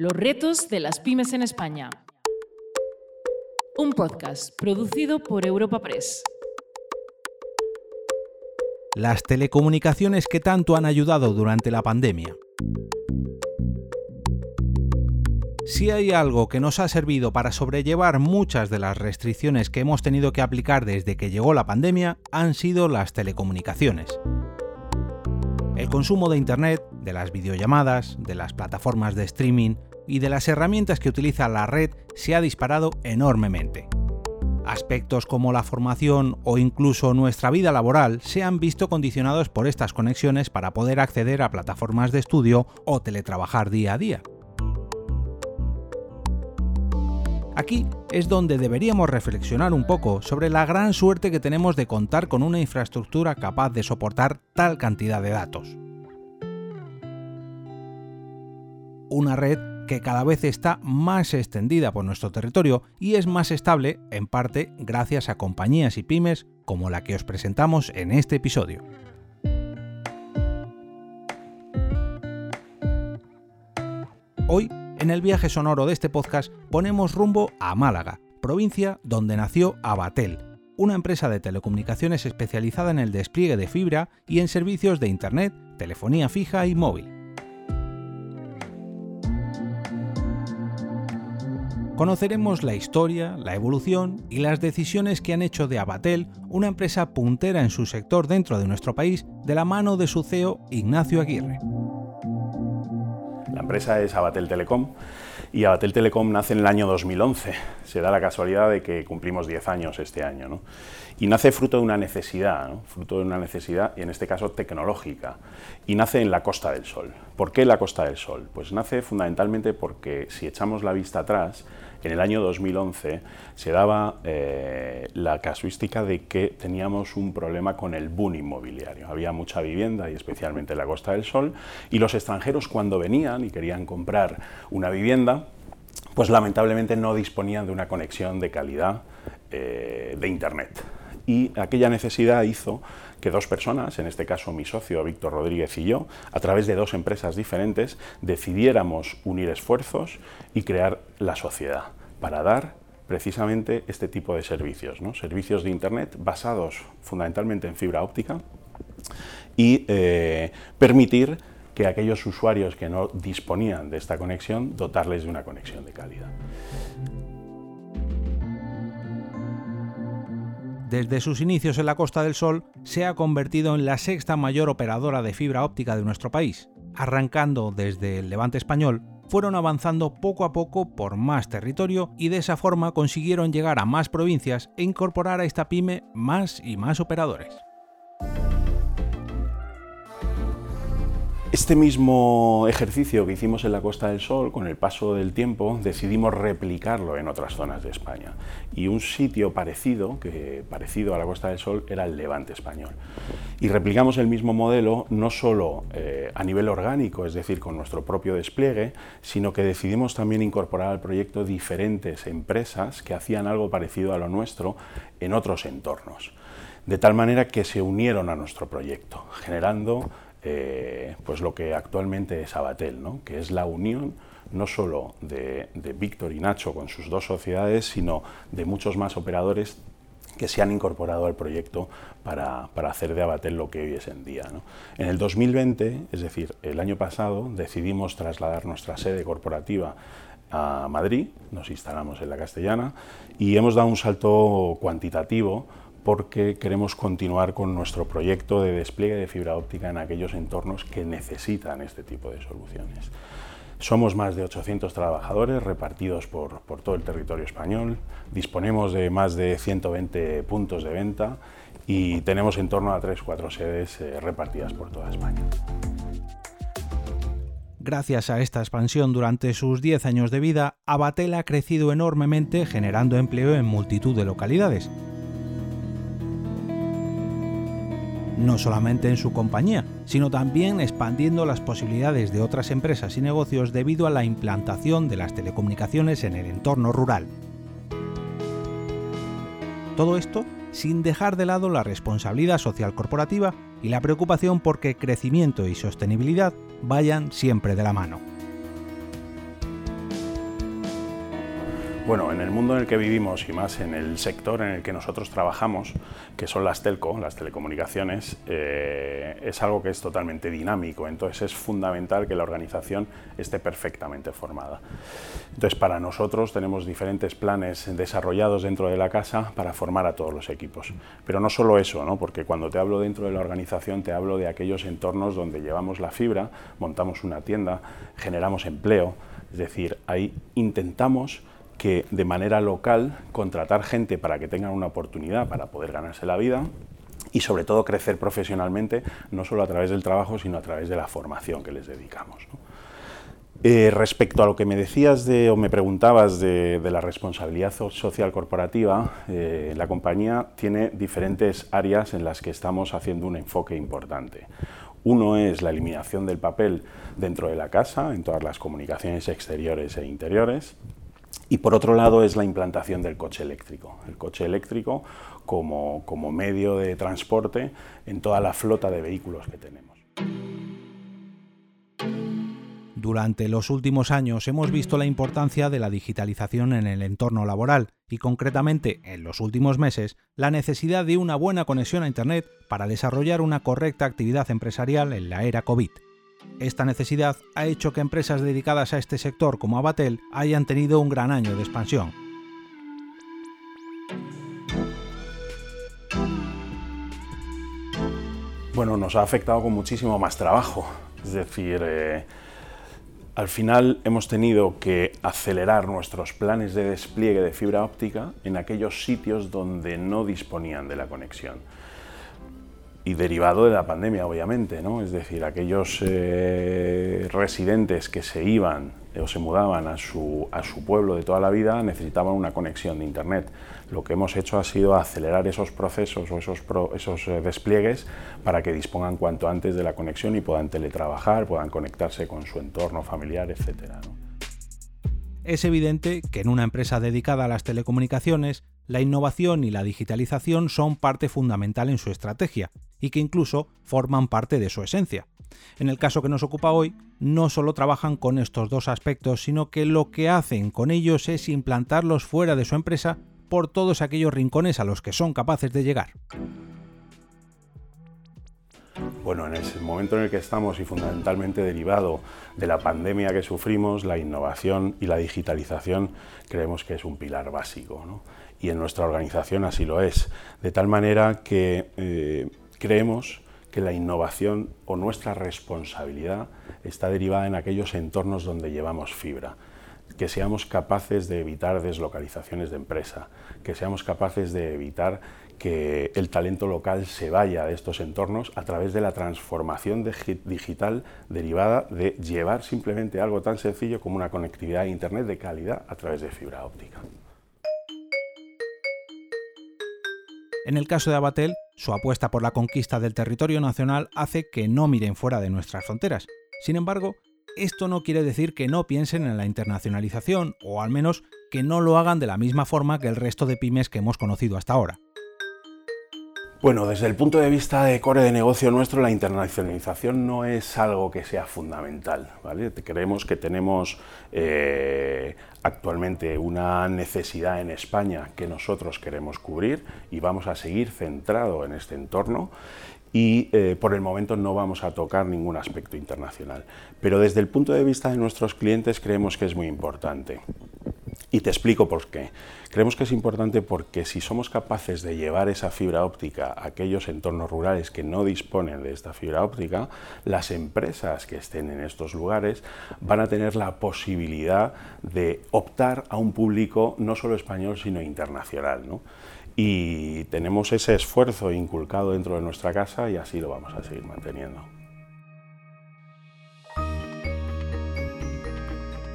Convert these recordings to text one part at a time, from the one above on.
Los retos de las pymes en España. Un podcast producido por Europa Press. Las telecomunicaciones que tanto han ayudado durante la pandemia. Si hay algo que nos ha servido para sobrellevar muchas de las restricciones que hemos tenido que aplicar desde que llegó la pandemia, han sido las telecomunicaciones. El consumo de Internet, de las videollamadas, de las plataformas de streaming y de las herramientas que utiliza la red se ha disparado enormemente. Aspectos como la formación o incluso nuestra vida laboral se han visto condicionados por estas conexiones para poder acceder a plataformas de estudio o teletrabajar día a día. Aquí es donde deberíamos reflexionar un poco sobre la gran suerte que tenemos de contar con una infraestructura capaz de soportar tal cantidad de datos. Una red que cada vez está más extendida por nuestro territorio y es más estable en parte gracias a compañías y pymes como la que os presentamos en este episodio. Hoy en el viaje sonoro de este podcast ponemos rumbo a Málaga, provincia donde nació Abatel, una empresa de telecomunicaciones especializada en el despliegue de fibra y en servicios de Internet, telefonía fija y móvil. Conoceremos la historia, la evolución y las decisiones que han hecho de Abatel una empresa puntera en su sector dentro de nuestro país de la mano de su CEO Ignacio Aguirre. La empresa es Abatel Telecom y Abatel Telecom nace en el año 2011. Se da la casualidad de que cumplimos 10 años este año. Y nace fruto de una necesidad, fruto de una necesidad, y en este caso tecnológica, y nace en la Costa del Sol. ¿Por qué la Costa del Sol? Pues nace fundamentalmente porque si echamos la vista atrás, en el año 2011 se daba eh, la casuística de que teníamos un problema con el boom inmobiliario. Había mucha vivienda y especialmente en la Costa del Sol y los extranjeros cuando venían y querían comprar una vivienda, pues lamentablemente no disponían de una conexión de calidad eh, de Internet. Y aquella necesidad hizo que dos personas, en este caso mi socio Víctor Rodríguez y yo, a través de dos empresas diferentes, decidiéramos unir esfuerzos y crear la sociedad para dar precisamente este tipo de servicios, ¿no? servicios de Internet basados fundamentalmente en fibra óptica y eh, permitir que aquellos usuarios que no disponían de esta conexión, dotarles de una conexión de calidad. Desde sus inicios en la Costa del Sol, se ha convertido en la sexta mayor operadora de fibra óptica de nuestro país. Arrancando desde el levante español, fueron avanzando poco a poco por más territorio y de esa forma consiguieron llegar a más provincias e incorporar a esta pyme más y más operadores. Este mismo ejercicio que hicimos en la Costa del Sol, con el paso del tiempo, decidimos replicarlo en otras zonas de España. Y un sitio parecido, que, parecido a la Costa del Sol, era el Levante español. Y replicamos el mismo modelo no solo eh, a nivel orgánico, es decir, con nuestro propio despliegue, sino que decidimos también incorporar al proyecto diferentes empresas que hacían algo parecido a lo nuestro en otros entornos. De tal manera que se unieron a nuestro proyecto, generando eh, pues lo que actualmente es Abatel, ¿no? que es la unión no solo de, Víctor y Nacho con sus dos sociedades, sino de muchos más operadores que se han incorporado al proyecto para, hacer de Abatel lo que hoy es en día. En el 2020, es decir, el año pasado, decidimos trasladar nuestra sede corporativa a Madrid, nos instalamos en la castellana y hemos dado un salto cuantitativo porque queremos continuar con nuestro proyecto de despliegue de fibra óptica en aquellos entornos que necesitan este tipo de soluciones. Somos más de 800 trabajadores repartidos por, todo el territorio español, disponemos de más de 120 puntos de venta y tenemos en torno a 3-4 sedes eh, repartidas por toda España. Gracias a esta expansión durante sus 10 años de vida, Abatel ha crecido enormemente generando empleo en multitud de localidades no solamente en su compañía, sino también expandiendo las posibilidades de otras empresas y negocios debido a la implantación de las telecomunicaciones en el entorno rural. Todo esto sin dejar de lado la responsabilidad social corporativa y la preocupación por que crecimiento y sostenibilidad vayan siempre de la mano. Bueno, en el mundo en el que vivimos y más en el sector en el que nosotros trabajamos, que son las telco, las telecomunicaciones, eh, es algo que es totalmente dinámico, entonces es fundamental que la organización esté perfectamente formada. Entonces, para nosotros tenemos diferentes planes desarrollados dentro de la casa para formar a todos los equipos. Pero no solo eso, ¿no? porque cuando te hablo dentro de la organización te hablo de aquellos entornos donde llevamos la fibra, montamos una tienda, generamos empleo, es decir, ahí intentamos que de manera local contratar gente para que tengan una oportunidad para poder ganarse la vida y sobre todo crecer profesionalmente, no solo a través del trabajo, sino a través de la formación que les dedicamos. Eh, respecto a lo que me decías de, o me preguntabas de, la responsabilidad social corporativa, eh, la compañía tiene diferentes áreas en las que estamos haciendo un enfoque importante. Uno es la eliminación del papel dentro de la casa, en todas las comunicaciones exteriores e interiores. Y por otro lado es la implantación del coche eléctrico. El coche eléctrico como, como medio de transporte en toda la flota de vehículos que tenemos. Durante los últimos años hemos visto la importancia de la digitalización en el entorno laboral y concretamente en los últimos meses la necesidad de una buena conexión a Internet para desarrollar una correcta actividad empresarial en la era COVID. Esta necesidad ha hecho que empresas dedicadas a este sector como Abatel hayan tenido un gran año de expansión. Bueno, nos ha afectado con muchísimo más trabajo. Es decir, eh, al final hemos tenido que acelerar nuestros planes de despliegue de fibra óptica en aquellos sitios donde no disponían de la conexión y derivado de la pandemia, obviamente, ¿no? Es decir, aquellos eh, residentes que se iban o se mudaban a su, a su pueblo de toda la vida necesitaban una conexión de Internet. Lo que hemos hecho ha sido acelerar esos procesos o esos, esos eh, despliegues para que dispongan cuanto antes de la conexión y puedan teletrabajar, puedan conectarse con su entorno familiar, etc. Es evidente que en una empresa dedicada a las telecomunicaciones, la innovación y la digitalización son parte fundamental en su estrategia y que incluso forman parte de su esencia. En el caso que nos ocupa hoy, no solo trabajan con estos dos aspectos, sino que lo que hacen con ellos es implantarlos fuera de su empresa por todos aquellos rincones a los que son capaces de llegar. Bueno, en ese momento en el que estamos y fundamentalmente derivado de la pandemia que sufrimos, la innovación y la digitalización creemos que es un pilar básico. ¿no? Y en nuestra organización así lo es. De tal manera que eh, creemos que la innovación o nuestra responsabilidad está derivada en aquellos entornos donde llevamos fibra que seamos capaces de evitar deslocalizaciones de empresa, que seamos capaces de evitar que el talento local se vaya de estos entornos a través de la transformación digital derivada de llevar simplemente algo tan sencillo como una conectividad a Internet de calidad a través de fibra óptica. En el caso de Abatel, su apuesta por la conquista del territorio nacional hace que no miren fuera de nuestras fronteras. Sin embargo, esto no quiere decir que no piensen en la internacionalización, o al menos que no lo hagan de la misma forma que el resto de pymes que hemos conocido hasta ahora. Bueno, desde el punto de vista de core de negocio nuestro, la internacionalización no es algo que sea fundamental. ¿vale? Creemos que tenemos eh, actualmente una necesidad en España que nosotros queremos cubrir y vamos a seguir centrado en este entorno y eh, por el momento no vamos a tocar ningún aspecto internacional. Pero desde el punto de vista de nuestros clientes creemos que es muy importante. Y te explico por qué. Creemos que es importante porque si somos capaces de llevar esa fibra óptica a aquellos entornos rurales que no disponen de esta fibra óptica, las empresas que estén en estos lugares van a tener la posibilidad de optar a un público no solo español, sino internacional. Y tenemos ese esfuerzo inculcado dentro de nuestra casa y así lo vamos a seguir manteniendo.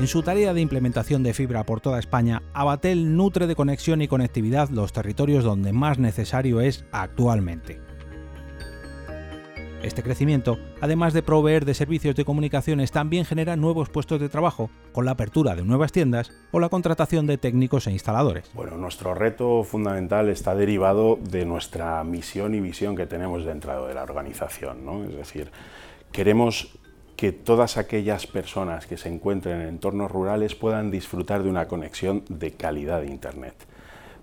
En su tarea de implementación de fibra por toda España, Abatel nutre de conexión y conectividad los territorios donde más necesario es actualmente. Este crecimiento, además de proveer de servicios de comunicaciones, también genera nuevos puestos de trabajo, con la apertura de nuevas tiendas o la contratación de técnicos e instaladores. Bueno, nuestro reto fundamental está derivado de nuestra misión y visión que tenemos dentro de la organización. ¿no? Es decir, queremos que todas aquellas personas que se encuentren en entornos rurales puedan disfrutar de una conexión de calidad de Internet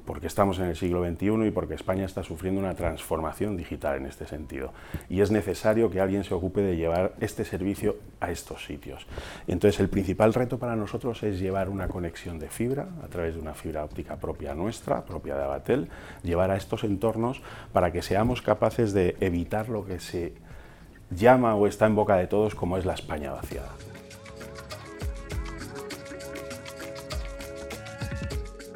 porque estamos en el siglo XXI y porque España está sufriendo una transformación digital en este sentido. Y es necesario que alguien se ocupe de llevar este servicio a estos sitios. Entonces, el principal reto para nosotros es llevar una conexión de fibra a través de una fibra óptica propia nuestra, propia de Abatel, llevar a estos entornos para que seamos capaces de evitar lo que se llama o está en boca de todos como es la España vaciada.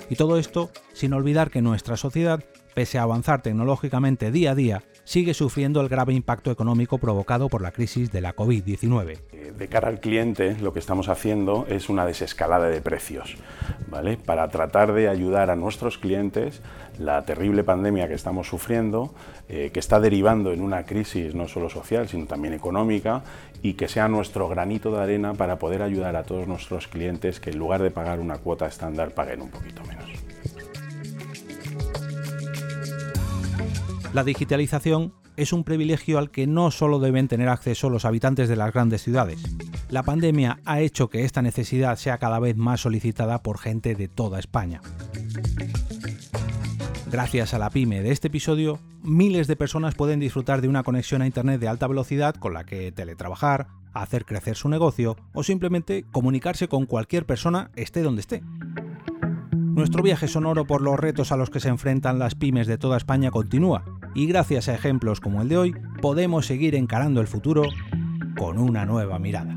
Y todo esto sin olvidar que nuestra sociedad, pese a avanzar tecnológicamente día a día, sigue sufriendo el grave impacto económico provocado por la crisis de la COVID-19. Eh, de cara al cliente, lo que estamos haciendo es una desescalada de precios, ¿vale? Para tratar de ayudar a nuestros clientes, la terrible pandemia que estamos sufriendo, eh, que está derivando en una crisis no solo social, sino también económica, y que sea nuestro granito de arena para poder ayudar a todos nuestros clientes que en lugar de pagar una cuota estándar paguen un poquito menos. La digitalización es un privilegio al que no solo deben tener acceso los habitantes de las grandes ciudades. La pandemia ha hecho que esta necesidad sea cada vez más solicitada por gente de toda España. Gracias a la pyme de este episodio, miles de personas pueden disfrutar de una conexión a Internet de alta velocidad con la que teletrabajar, hacer crecer su negocio o simplemente comunicarse con cualquier persona esté donde esté. Nuestro viaje sonoro por los retos a los que se enfrentan las pymes de toda España continúa y gracias a ejemplos como el de hoy podemos seguir encarando el futuro con una nueva mirada.